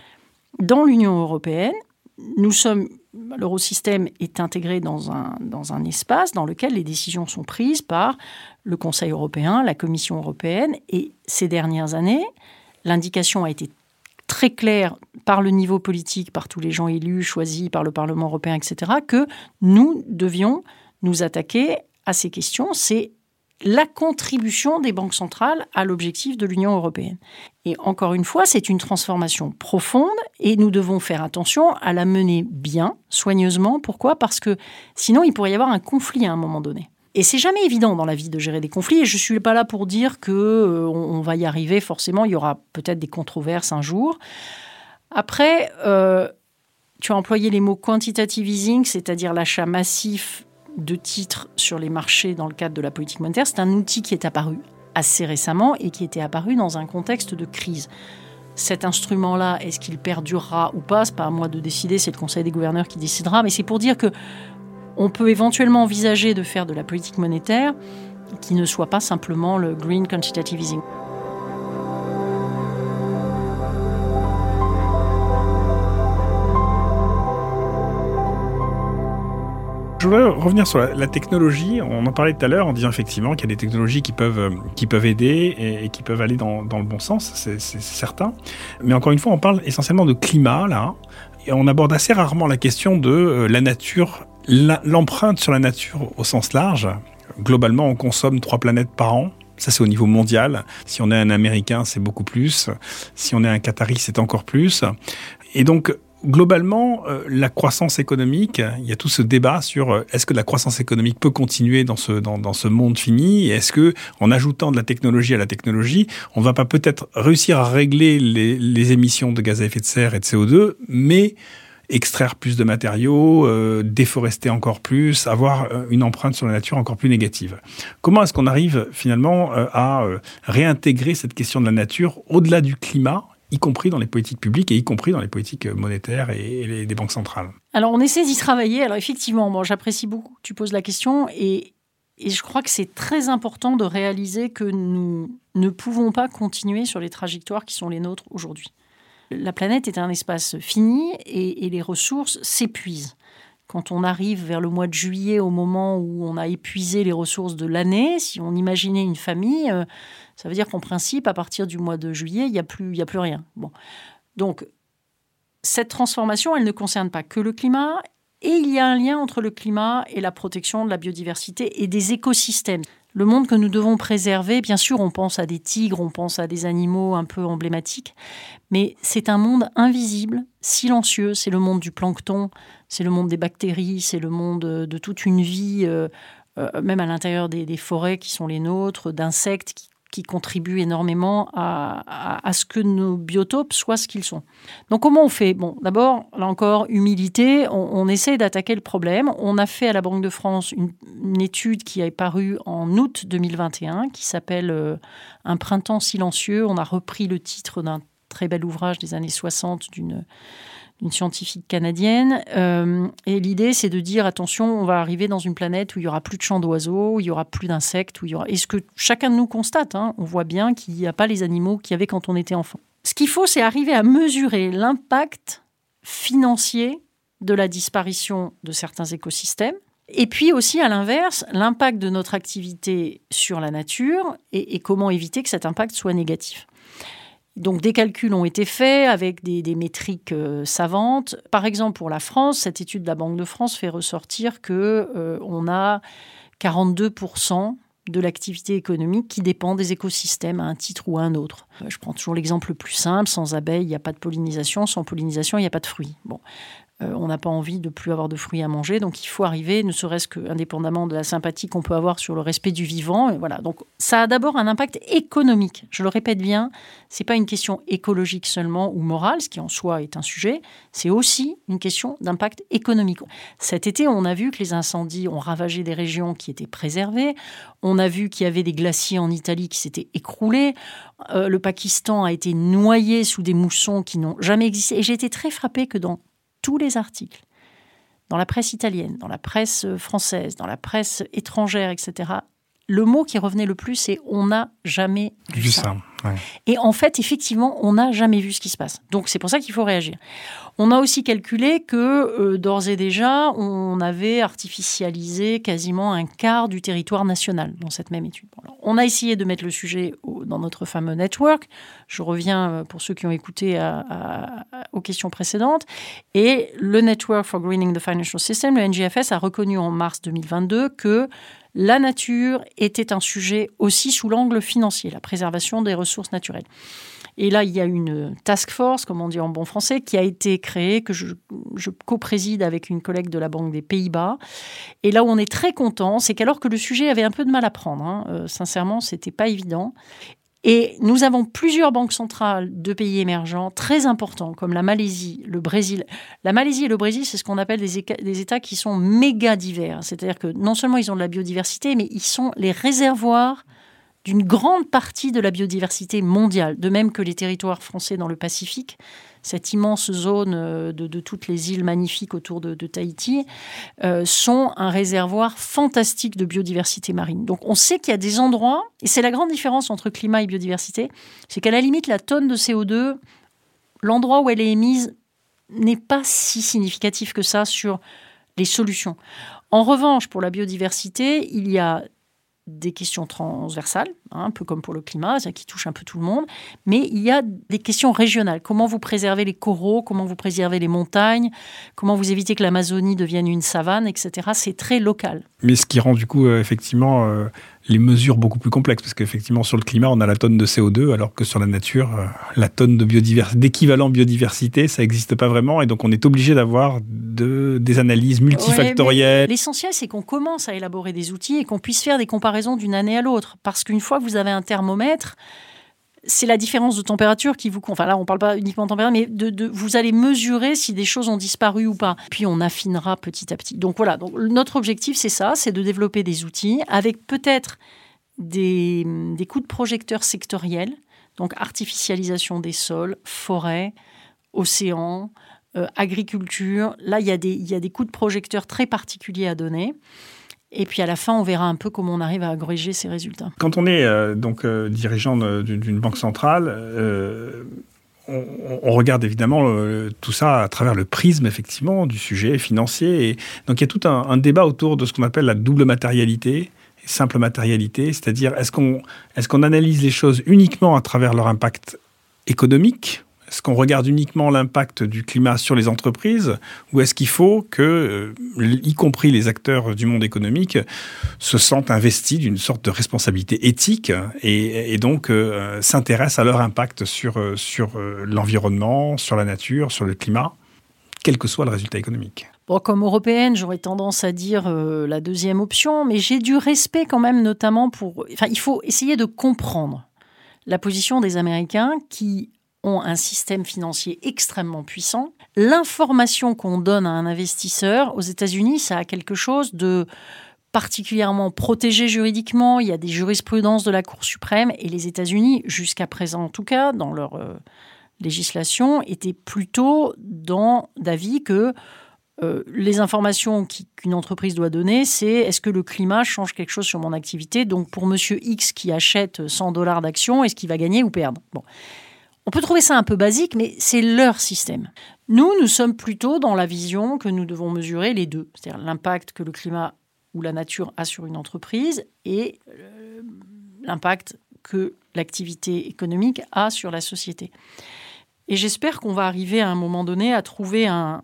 dans l'Union européenne, nous sommes, l'eurosystème est intégré dans un, dans un espace dans lequel les décisions sont prises par le Conseil européen, la Commission européenne, et ces dernières années, l'indication a été très clair par le niveau politique, par tous les gens élus, choisis par le Parlement européen, etc., que nous devions nous attaquer à ces questions. C'est la contribution des banques centrales à l'objectif de l'Union européenne. Et encore une fois, c'est une transformation profonde et nous devons faire attention à la mener bien, soigneusement. Pourquoi? Parce que sinon, il pourrait y avoir un conflit à un moment donné. Et c'est jamais évident dans la vie de gérer des conflits. Et je suis pas là pour dire que euh, va y arriver. Forcément, il y aura peut-être des controverses un jour. Après, euh, tu as employé les mots quantitative easing, c'est-à-dire l'achat massif de titres sur les marchés dans le cadre de la politique monétaire. C'est un outil qui est apparu assez récemment et qui était apparu dans un contexte de crise. Cet instrument-là, est-ce qu'il perdurera ou pas? C'est pas à moi de décider, c'est le Conseil des gouverneurs qui décidera. Mais c'est pour dire que on peut éventuellement envisager de faire de la politique monétaire qui ne soit pas simplement le green quantitative easing. Je voudrais revenir sur la, technologie. On en parlait tout à l'heure en disant effectivement qu'il y a des technologies qui peuvent, euh, qui peuvent aider et, qui peuvent aller dans, dans le bon sens, c'est certain. Mais encore une fois, on parle essentiellement de climat là. Et on aborde assez rarement la question de euh, la nature l'empreinte sur la nature au sens large, globalement, on consomme trois planètes par an. Ça, c'est au niveau mondial. Si on est un Américain, c'est beaucoup plus. Si on est un Qatari, c'est encore plus. Et donc, globalement, euh, la croissance économique, il y a tout ce débat sur euh, est-ce que la croissance économique peut continuer dans ce, dans, dans ce monde fini? Est-ce que, en ajoutant de la technologie à la technologie, on va pas peut-être réussir à régler les, les émissions de gaz à effet de serre et de CO2, mais extraire plus de matériaux, euh, déforester encore plus, avoir euh, une empreinte sur la nature encore plus négative. Comment est-ce qu'on arrive finalement euh, à réintégrer cette question de la nature au-delà du climat y compris dans les politiques publiques et y compris dans les politiques monétaires et, des banques centrales? Alors on essaie d'y travailler. Alors effectivement, j'apprécie beaucoup que tu poses la question et, et je crois que c'est très important de réaliser que nous ne pouvons pas continuer sur les trajectoires qui sont les nôtres aujourd'hui la planète est un espace fini et, les ressources s'épuisent. Quand on arrive vers le mois de juillet, au moment où on a épuisé les ressources de l'année, si on imaginait une famille, euh, ça veut dire qu'en principe, à partir du mois de juillet, il n'y a, plus, a plus rien. Donc, cette transformation, elle ne concerne pas que le climat, et il y a un lien entre le climat et la protection de la biodiversité et des écosystèmes le monde que nous devons préserver, bien sûr, on pense à des tigres, on pense à des animaux un peu emblématiques, mais c'est un monde invisible, silencieux. C'est le monde du plancton, c'est le monde des bactéries, c'est le monde de toute une vie, euh, euh, même à l'intérieur des, des, forêts qui sont les nôtres, d'insectes qui qui contribuent énormément à, ce que nos biotopes soient ce qu'ils sont. Donc comment on fait? Bon, d'abord, là encore, humilité, on, essaie d'attaquer le problème. On a fait à la Banque de France une, étude qui est parue en août 2021, qui s'appelle euh, Un printemps silencieux. On a repris le titre d'un très bel ouvrage des années 60 d'une une scientifique canadienne. Euh, et l'idée, c'est de dire attention, on va arriver dans une planète où il y aura plus de chants d'oiseaux, où il y aura plus d'insectes, où il y aura. Et ce que chacun de nous constate, hein, on voit bien qu'il n'y a pas les animaux qu'il y avait quand on était enfant. Ce qu'il faut, c'est arriver à mesurer l'impact financier de la disparition de certains écosystèmes. Et puis aussi, à l'inverse, l'impact de notre activité sur la nature et comment éviter que cet impact soit négatif. Donc des calculs ont été faits avec des, métriques euh, savantes. Par exemple, pour la France, cette étude de la Banque de France fait ressortir que euh, on a 42% de l'activité économique qui dépend des écosystèmes à un titre ou à un autre. Euh, je prends toujours l'exemple le plus simple, sans abeilles, il n'y a pas de pollinisation, sans pollinisation, il n'y a pas de fruits. Euh, on n'a pas envie de plus avoir de fruits à manger, donc il faut arriver, ne serait-ce qu'indépendamment de la sympathie qu'on peut avoir sur le respect du vivant. voilà. Donc ça a d'abord un impact économique. Je le répète bien, c'est pas une question écologique seulement ou morale, ce qui en soi est un sujet. C'est aussi une question d'impact économique. Cet été, on a vu que les incendies ont ravagé des régions qui étaient préservées. On a vu qu'il y avait des glaciers en Italie qui s'étaient écroulés. Euh, le Pakistan a été noyé sous des moussons qui n'ont jamais existé. Et j'ai été très frappée que dans tous les articles, dans la presse italienne, dans la presse française, dans la presse étrangère, etc., le mot qui revenait le plus, c'est on n'a jamais vu, Vu ça. ça. ouais. Et en fait, effectivement, on n'a jamais vu ce qui se passe. Donc c'est pour ça qu'il faut réagir. On a aussi calculé que euh, d'ores et déjà, on avait artificialisé quasiment un quart du territoire national dans cette même étude. Alors, on a essayé de mettre le sujet au- dans notre fameux network. Je reviens euh, pour ceux qui ont écouté à- à- à- aux questions précédentes. Et le Network for Greening the Financial System, le NGFS, a reconnu en mars 2022 que la nature était un sujet aussi sous l'angle financier, la préservation des ressources naturelles. Et là, il y a une task force, comme on dit en bon français, qui a été créée, que je, co-préside avec une collègue de la Banque des Pays-Bas. Et là où on est très content, c'est qu'alors que le sujet avait un peu de mal à prendre, hein, euh, sincèrement, c'était pas évident. Et nous avons plusieurs banques centrales de pays émergents très importants, comme la Malaisie, le Brésil. La Malaisie et le Brésil, c'est ce qu'on appelle des, des États qui sont méga divers. C'est-à-dire que non seulement ils ont de la biodiversité, mais ils sont les réservoirs d'une grande partie de la biodiversité mondiale, de même que les territoires français dans le Pacifique, cette immense zone euh, de, toutes les îles magnifiques autour de, de Tahiti, euh, sont un réservoir fantastique de biodiversité marine. Donc on sait qu'il y a des endroits, et c'est la grande différence entre climat et biodiversité, c'est qu'à la limite, la tonne de CO2, l'endroit où elle est émise n'est pas si significatif que ça sur les solutions. En revanche, pour la biodiversité, il y a des questions transversales, hein, un peu comme pour le climat, qui touchent un peu tout le monde, mais il y a des questions régionales. Comment vous préservez les coraux, comment vous préservez les montagnes, comment vous évitez que l'Amazonie devienne une savane, etc. C'est très local. Mais ce qui rend du coup euh, effectivement euh, les mesures beaucoup plus complexes, parce qu'effectivement sur le climat on a la tonne de CO2, alors que sur la nature euh, la tonne de biodiversité, d'équivalent biodiversité, ça n'existe pas vraiment, et donc on est obligé d'avoir de, des analyses multifactorielles. Ouais, L'essentiel, c'est qu'on commence à élaborer des outils et qu'on puisse faire des comparaisons d'une année à l'autre. Parce qu'une fois que vous avez un thermomètre, c'est la différence de température qui vous. Enfin là, on parle pas uniquement de température, mais de, vous allez mesurer si des choses ont disparu ou pas. Puis on affinera petit à petit. Donc voilà, notre objectif, c'est ça, c'est de développer des outils avec peut-être des, des coups de projecteur sectoriels. Donc artificialisation des sols, forêts, océans, euh, agriculture. Là, il y, a des, il y a des coups de projecteur très particuliers à donner. Et puis à la fin, on verra un peu comment on arrive à agréger ces résultats. Quand on est euh, donc euh, dirigeant d'une banque centrale, euh, on, regarde évidemment tout ça à travers le prisme effectivement du sujet financier. Donc il y a tout un, débat autour de ce qu'on appelle la double matérialité, simple matérialité, c'est-à-dire est-ce qu'on est-ce qu'on analyse les choses uniquement à travers leur impact économique est-ce qu'on regarde uniquement l'impact du climat sur les entreprises ou est-ce qu'il faut que, euh, y compris les acteurs du monde économique, se sentent investis d'une sorte de responsabilité éthique et, donc euh, s'intéressent à leur impact sur, euh, sur l'environnement, sur la nature, sur le climat, quel que soit le résultat économique? Bon, comme européenne, j'aurais tendance à dire la deuxième option, mais j'ai du respect quand même, notamment pour. Enfin, il faut essayer de comprendre la position des Américains qui ont un système financier extrêmement puissant. L'information qu'on donne à un investisseur aux États-Unis, ça a quelque chose de particulièrement protégé juridiquement. Il y a des jurisprudences de la Cour suprême et les États-Unis, jusqu'à présent en tout cas, dans leur euh, législation, étaient plutôt dans d'avis que euh, les informations qu'une entreprise doit donner, c'est est-ce que le climat change quelque chose sur mon activité? Donc pour Monsieur X qui achète 100 dollars d'actions, est-ce qu'il va gagner ou perdre? On peut trouver ça un peu basique, mais c'est leur système. Nous, nous sommes plutôt dans la vision que nous devons mesurer les deux, c'est-à-dire l'impact que le climat ou la nature a sur une entreprise et euh, l'impact que l'activité économique a sur la société. Et j'espère qu'on va arriver à un moment donné à trouver un,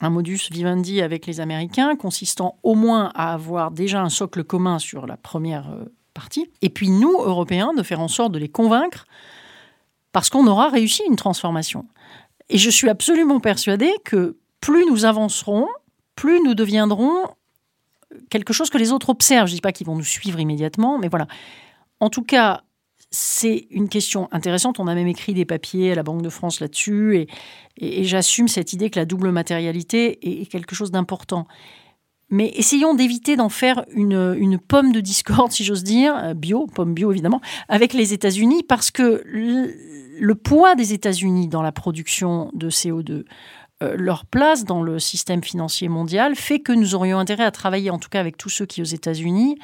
un modus vivendi avec les Américains, consistant au moins à avoir déjà un socle commun sur la première euh, partie, et puis nous, Européens, de faire en sorte de les convaincre, parce qu'on aura réussi une transformation. Et je suis absolument persuadée que plus nous avancerons, plus nous deviendrons quelque chose que les autres observent. Je ne dis pas qu'ils vont nous suivre immédiatement, mais voilà. En tout cas, c'est une question intéressante. On a même écrit des papiers à la Banque de France là-dessus, et, j'assume cette idée que la double matérialité est, est quelque chose d'important. Mais essayons d'éviter d'en faire une, une pomme de discorde, (laughs) si j'ose dire, euh, bio, pomme bio évidemment, avec les États-Unis, parce que le, poids des États-Unis dans la production de CO2, euh, leur place dans le système financier mondial, fait que nous aurions intérêt à travailler, en tout cas avec tous ceux qui, aux États-Unis,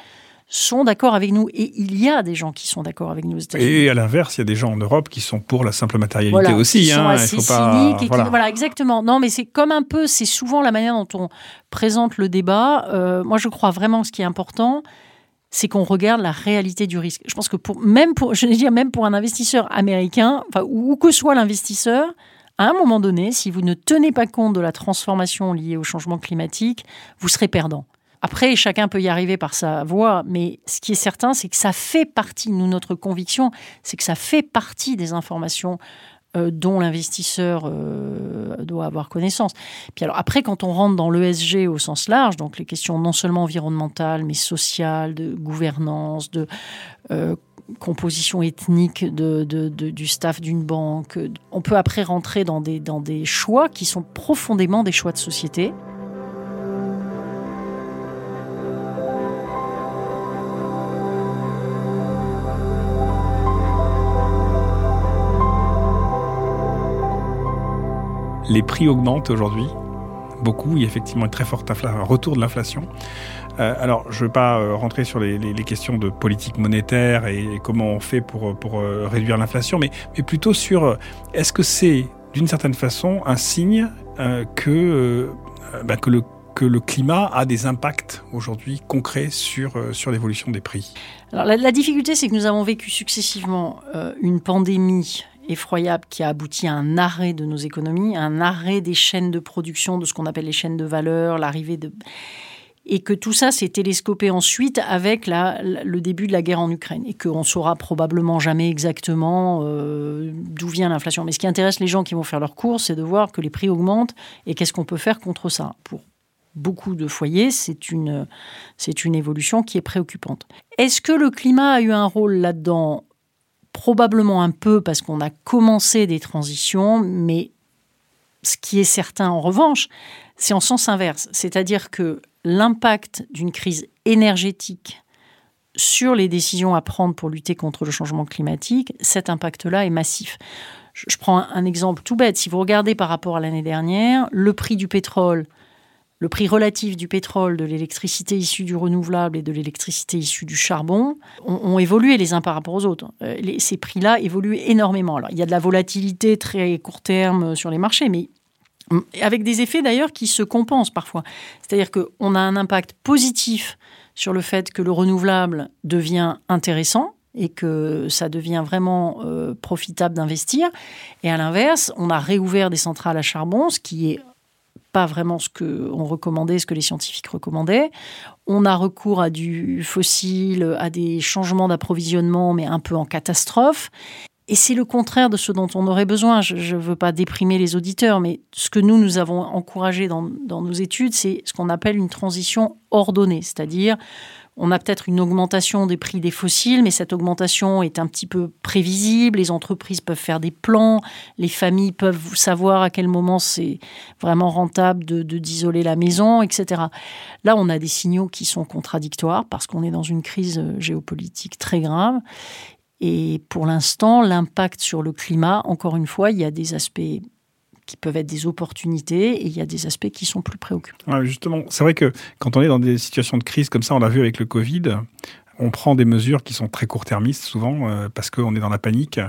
sont d'accord avec nous. Et il y a des gens qui sont d'accord avec nous aux. Et à l'inverse, il y a des gens en Europe qui sont pour la simple matérialité aussi. Qui sont assez il faut pas, cyniques et qui- voilà. voilà, exactement. Non, mais c'est comme un peu, c'est souvent la manière dont on présente le débat. Euh, moi, je crois vraiment que ce qui est important, c'est qu'on regarde la réalité du risque. Je pense que pour même pour, je même pour un investisseur américain, enfin où, où que soit l'investisseur, à un moment donné, si vous ne tenez pas compte de la transformation liée au changement climatique, vous serez perdant. Après, chacun peut y arriver par sa voie, mais ce qui est certain, c'est que ça fait partie, nous, notre conviction, c'est que ça fait partie des informations euh, dont l'investisseur euh, doit avoir connaissance. Puis alors après, quand on rentre dans l'ESG au sens large, donc les questions non seulement environnementales, mais sociales, de gouvernance, de euh, composition ethnique de, du staff d'une banque, on peut après rentrer dans des, dans des choix qui sont profondément des choix de société. Les prix augmentent aujourd'hui. Beaucoup, il y a effectivement une très forte un retour de l'inflation. Euh, alors, je ne veux pas euh, rentrer sur les, questions de politique monétaire et, comment on fait pour, euh, réduire l'inflation, mais, plutôt sur est-ce que c'est d'une certaine façon un signe que, bah, que, le, climat a des impacts aujourd'hui concrets sur, sur l'évolution des prix? Alors, la, difficulté, c'est que nous avons vécu successivement une pandémie effroyable qui a abouti à un arrêt de nos économies, un arrêt des chaînes de production, de ce qu'on appelle les chaînes de valeur, l'arrivée de... Et que tout ça s'est télescopé ensuite avec le début de la guerre en Ukraine. Et qu'on saura probablement jamais exactement euh, d'où vient l'inflation. Mais ce qui intéresse les gens qui vont faire leurs courses, c'est de voir que les prix augmentent et qu'est-ce qu'on peut faire contre ça. Pour beaucoup de foyers, c'est une, c'est une évolution qui est préoccupante. Est-ce que le climat a eu un rôle là-dedans? Probablement un peu parce qu'on a commencé des transitions, mais ce qui est certain en revanche, c'est en sens inverse. C'est-à-dire que l'impact d'une crise énergétique sur les décisions à prendre pour lutter contre le changement climatique, cet impact-là est massif. Je prends un exemple tout bête. Si vous regardez par rapport à l'année dernière, le prix du pétrole le prix relatif du pétrole, de l'électricité issue du renouvelable et de l'électricité issue du charbon ont, évolué les uns par rapport aux autres. Euh, ces prix-là évoluent énormément. Alors, il y a de la volatilité très court terme sur les marchés, mais mm, avec des effets d'ailleurs qui se compensent parfois. C'est-à-dire qu'on a un impact positif sur le fait que le renouvelable devient intéressant et que ça devient vraiment euh, profitable d'investir. Et à l'inverse, on a réouvert des centrales à charbon, ce qui est pas vraiment ce que on recommandait, ce que les scientifiques recommandaient. On a recours à du fossile, à des changements d'approvisionnement, mais un peu en catastrophe. Et c'est le contraire de ce dont on aurait besoin. Je ne veux pas déprimer les auditeurs, mais ce que nous, nous avons encouragé dans, dans nos études, c'est ce qu'on appelle une transition ordonnée. C'est-à-dire, on a peut-être une augmentation des prix des fossiles, mais cette augmentation est un petit peu prévisible. Les entreprises peuvent faire des plans, les familles peuvent savoir à quel moment c'est vraiment rentable de d'isoler la maison, etc. Là, on a des signaux qui sont contradictoires parce qu'on est dans une crise euh, géopolitique très grave. Et pour l'instant, l'impact sur le climat, encore une fois, il y a des aspects qui peuvent être des opportunités et il y a des aspects qui sont plus préoccupants. Ouais, justement, c'est vrai que quand on est dans des situations de crise comme ça, on l'a vu avec le Covid, on prend des mesures qui sont très court-termistes souvent euh, parce qu'on est dans la panique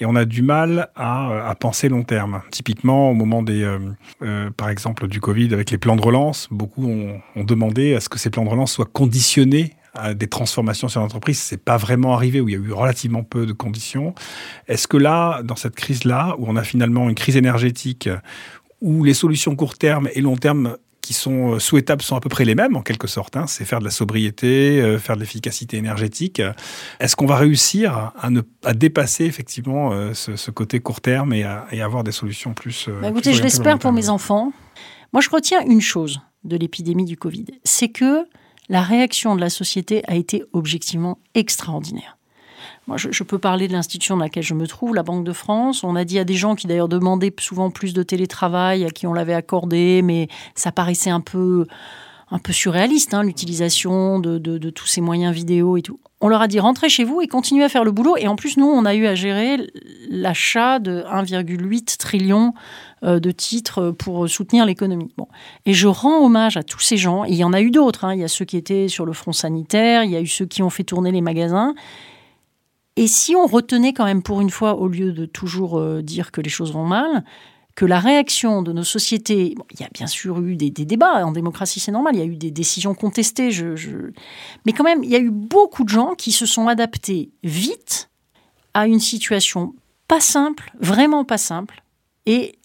et on a du mal à, à penser long terme. Typiquement, au moment des, euh, euh, par exemple, du Covid avec les plans de relance, beaucoup ont, ont demandé à ce que ces plans de relance soient conditionnés à des transformations sur l'entreprise. C'est pas vraiment arrivé où il y a eu relativement peu de conditions. Est-ce que là, dans cette crise-là, où on a finalement une crise énergétique, où les solutions court terme et long terme qui sont euh, souhaitables sont à peu près les mêmes en quelque sorte. Hein. C'est faire de la sobriété, euh, faire de l'efficacité énergétique. Est-ce qu'on va réussir à, ne, à dépasser effectivement euh, ce, ce côté court terme et, à, et avoir des solutions plus. euh, Bah, écoutez, plus je l'espère pour mes enfants. Moi, je retiens une chose de l'épidémie du Covid, c'est que la réaction de la société a été objectivement extraordinaire. Moi, je, je peux parler de l'institution dans laquelle je me trouve, la Banque de France. On a dit à des gens qui d'ailleurs demandaient souvent plus de télétravail, à qui on l'avait accordé, mais ça paraissait un peu un peu surréaliste, hein, l'utilisation de, tous ces moyens vidéo et tout. On leur a dit rentrez chez vous et continuez à faire le boulot. Et en plus, nous, on a eu à gérer l'achat de 1,8 trillion euh, de titres pour soutenir l'économie. Bon. Et je rends hommage à tous ces gens. il y en a eu d'autres. Hein. Il y a ceux qui étaient sur le front sanitaire, il y a eu ceux qui ont fait tourner les magasins. Et si on retenait quand même pour une fois, au lieu de toujours euh, dire que les choses vont mal, que la réaction de nos sociétés, il y a bien sûr eu des, débats, en démocratie c'est normal, il y a eu des décisions contestées, mais quand même, il y a eu beaucoup de gens qui se sont adaptés vite à une situation pas simple, vraiment pas simple, et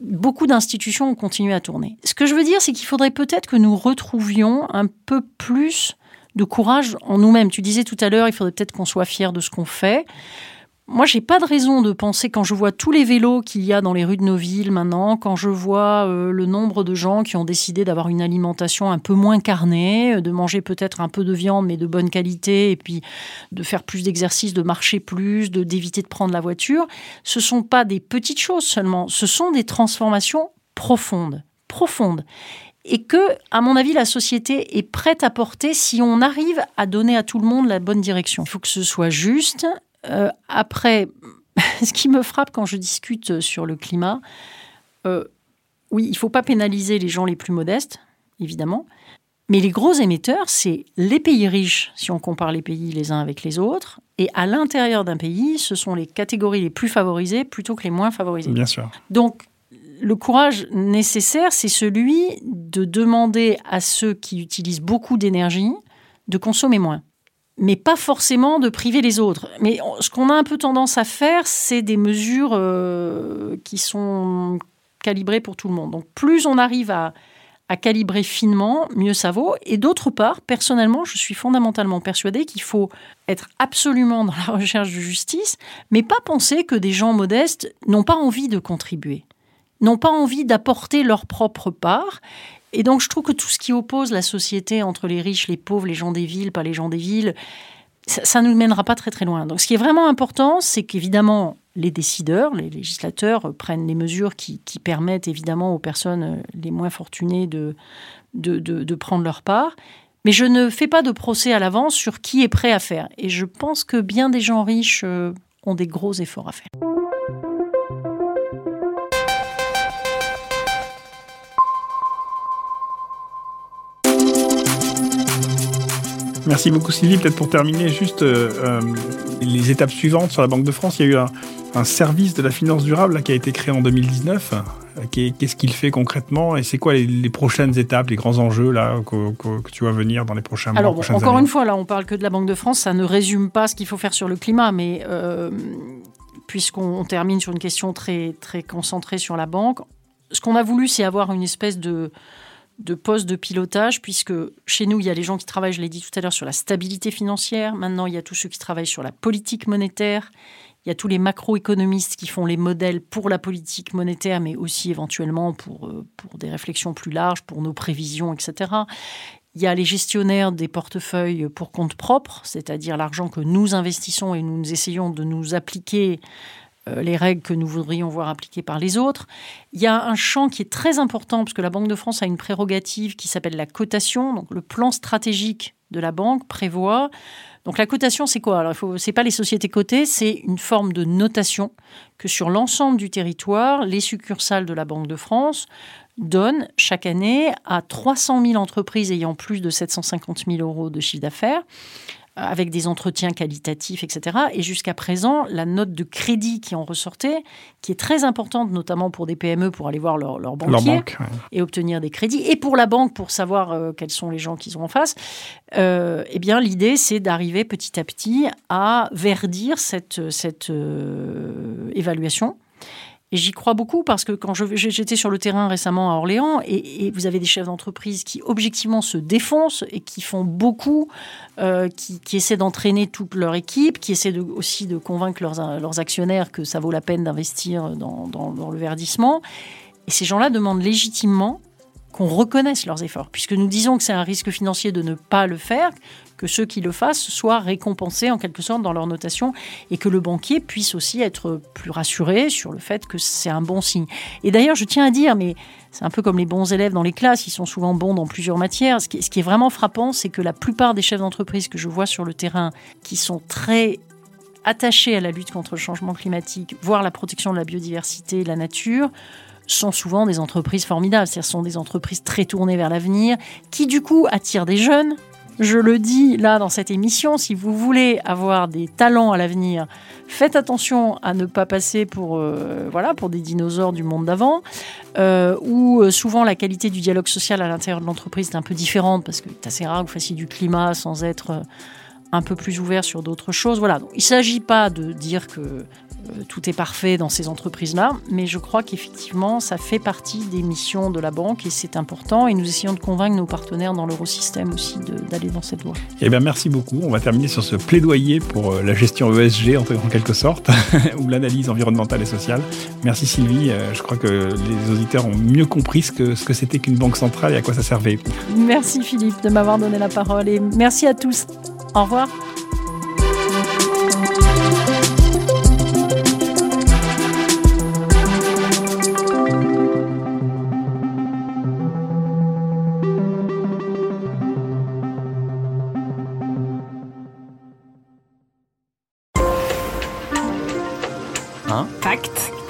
beaucoup d'institutions ont continué à tourner. Ce que je veux dire, c'est qu'il faudrait peut-être que nous retrouvions un peu plus de courage en nous-mêmes. Tu disais tout à l'heure, il faudrait peut-être qu'on soit fier de ce qu'on fait. Moi, j'ai pas de raison de penser quand je vois tous les vélos qu'il y a dans les rues de nos villes maintenant, quand je vois euh, le nombre de gens qui ont décidé d'avoir une alimentation un peu moins carnée, euh, de manger peut-être un peu de viande mais de bonne qualité, et puis de faire plus d'exercices, de marcher plus, de d'éviter de prendre la voiture. Ce sont pas des petites choses seulement, ce sont des transformations profondes, profondes et que, à mon avis, la société est prête à porter si on arrive à donner à tout le monde la bonne direction. Il faut que ce soit juste. Euh, après, (laughs) ce qui me frappe quand je discute sur le climat, euh, oui, il ne faut pas pénaliser les gens les plus modestes, évidemment, mais les gros émetteurs, c'est les pays riches, si on compare les pays les uns avec les autres, et à l'intérieur d'un pays, ce sont les catégories les plus favorisées plutôt que les moins favorisées. Bien sûr. Donc, le courage nécessaire, c'est celui de demander à ceux qui utilisent beaucoup d'énergie de consommer moins. Mais pas forcément de priver les autres. Mais ce qu'on a un peu tendance à faire, c'est des mesures euh, qui sont calibrées pour tout le monde. Donc plus on arrive à, à calibrer finement, mieux ça vaut. Et d'autre part, personnellement, je suis fondamentalement persuadée qu'il faut être absolument dans la (laughs) recherche de justice, mais pas penser que des gens modestes n'ont pas envie de contribuer n'ont pas envie d'apporter leur propre part. Et donc je trouve que tout ce qui oppose la société entre les riches, les pauvres, les gens des villes, pas les gens des villes, ça ne nous mènera pas très très loin. Donc ce qui est vraiment important, c'est qu'évidemment les décideurs, les législateurs prennent les mesures qui, permettent évidemment aux personnes les moins fortunées de, de, de prendre leur part. Mais je ne fais pas de procès à l'avance sur qui est prêt à faire. Et je pense que bien des gens riches euh, ont des gros efforts à faire. Merci beaucoup Sylvie. Peut-être pour terminer, juste euh, euh, les étapes suivantes sur la Banque de France. Il y a eu un, service de la finance durable qui a été créé en 2019. Qu'est-ce qu'il fait concrètement et c'est quoi les, prochaines étapes, les grands enjeux là que, tu vas venir dans les prochains mois Alors, encore une fois, là, on parle que de la Banque de France. Ça ne résume pas ce qu'il faut faire sur le climat, mais euh, puisqu'on termine sur une question très, très concentrée sur la banque, ce qu'on a voulu, c'est avoir une espèce de de postes de pilotage, puisque chez nous, il y a les gens qui travaillent, je l'ai dit tout à l'heure, sur la stabilité financière. Maintenant, il y a tous ceux qui travaillent sur la politique monétaire. Il y a tous les macroéconomistes qui font les modèles pour la politique monétaire, mais aussi éventuellement pour, euh, pour des réflexions plus larges, pour nos prévisions, etc. Il y a les gestionnaires des portefeuilles pour compte propre, c'est-à-dire l'argent que nous investissons et nous essayons de nous appliquer les règles que nous voudrions voir appliquées par les autres. Il y a un champ qui est très important, parce que la Banque de France a une prérogative qui s'appelle la cotation. Donc le plan stratégique de la banque prévoit. Donc la cotation, c'est quoi? Alors, ce n'est pas les sociétés cotées, c'est une forme de notation que sur l'ensemble du territoire, les succursales de la Banque de France donnent chaque année à 300 000 entreprises ayant plus de 750 000 euros de chiffre d'affaires avec des entretiens qualitatifs, etc. Et jusqu'à présent, la note de crédit qui en ressortait, qui est très importante, notamment pour des PME, pour aller voir leur, leur banquier et obtenir des crédits, et pour la banque, pour savoir euh, quels sont les gens qu'ils ont en face, euh, eh bien, l'idée, c'est d'arriver petit à petit à verdir cette, cette euh, évaluation et j'y crois beaucoup parce que quand j'étais sur le terrain récemment à Orléans, et, vous avez des chefs d'entreprise qui objectivement se défoncent et qui font beaucoup, euh, qui, essaient d'entraîner toute leur équipe, qui essaient aussi de convaincre leurs, actionnaires que ça vaut la peine d'investir dans, le verdissement. Et ces gens-là demandent légitimement qu'on reconnaisse leurs efforts, puisque nous disons que c'est un risque financier de ne pas le faire, que ceux qui le fassent soient récompensés en quelque sorte dans leur notation et que le banquier puisse aussi être plus rassuré sur le fait que c'est un bon signe. Et d'ailleurs, je tiens à dire, mais c'est un peu comme les bons élèves dans les classes, ils sont souvent bons dans plusieurs matières. Ce qui, ce qui est vraiment frappant, c'est que la plupart des chefs d'entreprise que je vois sur le terrain, qui sont très attachés à la lutte contre le changement climatique, voire la protection de la biodiversité de la nature, sont souvent des entreprises formidables. Ce sont des entreprises très tournées vers l'avenir, qui du coup attirent des jeunes. Je le dis là dans cette émission, si vous voulez avoir des talents à l'avenir, faites attention à ne pas passer pour, euh, voilà, pour des dinosaures du monde d'avant, euh, où euh, souvent la qualité du dialogue social à l'intérieur de l'entreprise est un peu différente, parce que c'est assez rare que vous fassiez du climat sans être un peu plus ouvert sur d'autres choses. Voilà, Donc, il ne s'agit pas de dire que tout est parfait dans ces entreprises-là, mais je crois qu'effectivement, ça fait partie des missions de la banque et c'est important. Et nous essayons de convaincre nos partenaires dans l'eurosystème aussi d'aller dans cette voie. Eh bien, merci beaucoup. On va terminer sur ce plaidoyer pour euh, la gestion ESG en, quelque sorte, (laughs) ou l'analyse environnementale et sociale. Merci Sylvie. Euh, Je crois que les auditeurs ont mieux compris ce que ce que c'était qu'une banque centrale et à quoi ça servait. Merci Philippe de m'avoir donné la parole et merci à tous. Au revoir.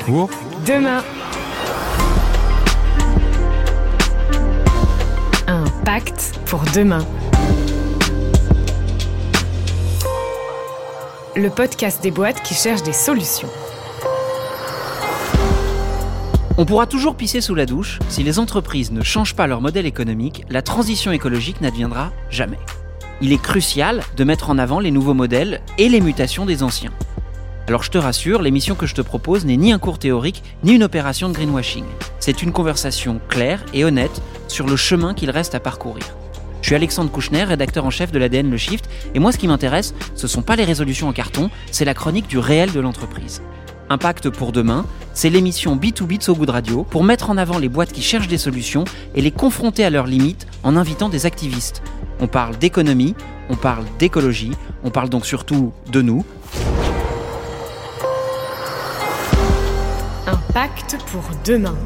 Pour demain. Un pacte pour demain. Le podcast des boîtes qui cherchent des solutions. On pourra toujours pisser sous la douche, si les entreprises ne changent pas leur modèle économique, la transition écologique n'adviendra jamais. Il est crucial de mettre en avant les nouveaux modèles et les mutations des anciens. Alors je te rassure, l'émission que je te propose n'est ni un cours théorique, ni une opération de greenwashing. C'est une conversation claire et honnête sur le chemin qu'il reste à parcourir. Je suis Alexandre Kouchner, rédacteur en chef de l'ADN Le Shift, et moi ce qui m'intéresse, ce sont pas les résolutions en carton, c'est la chronique du réel de l'entreprise. Impact pour demain, c'est l'émission B2B de So Good Radio pour mettre en avant les boîtes qui cherchent des solutions et les confronter à leurs limites en invitant des activistes. On parle d'économie, on parle d'écologie, on parle donc surtout de nous. Pacte pour demain.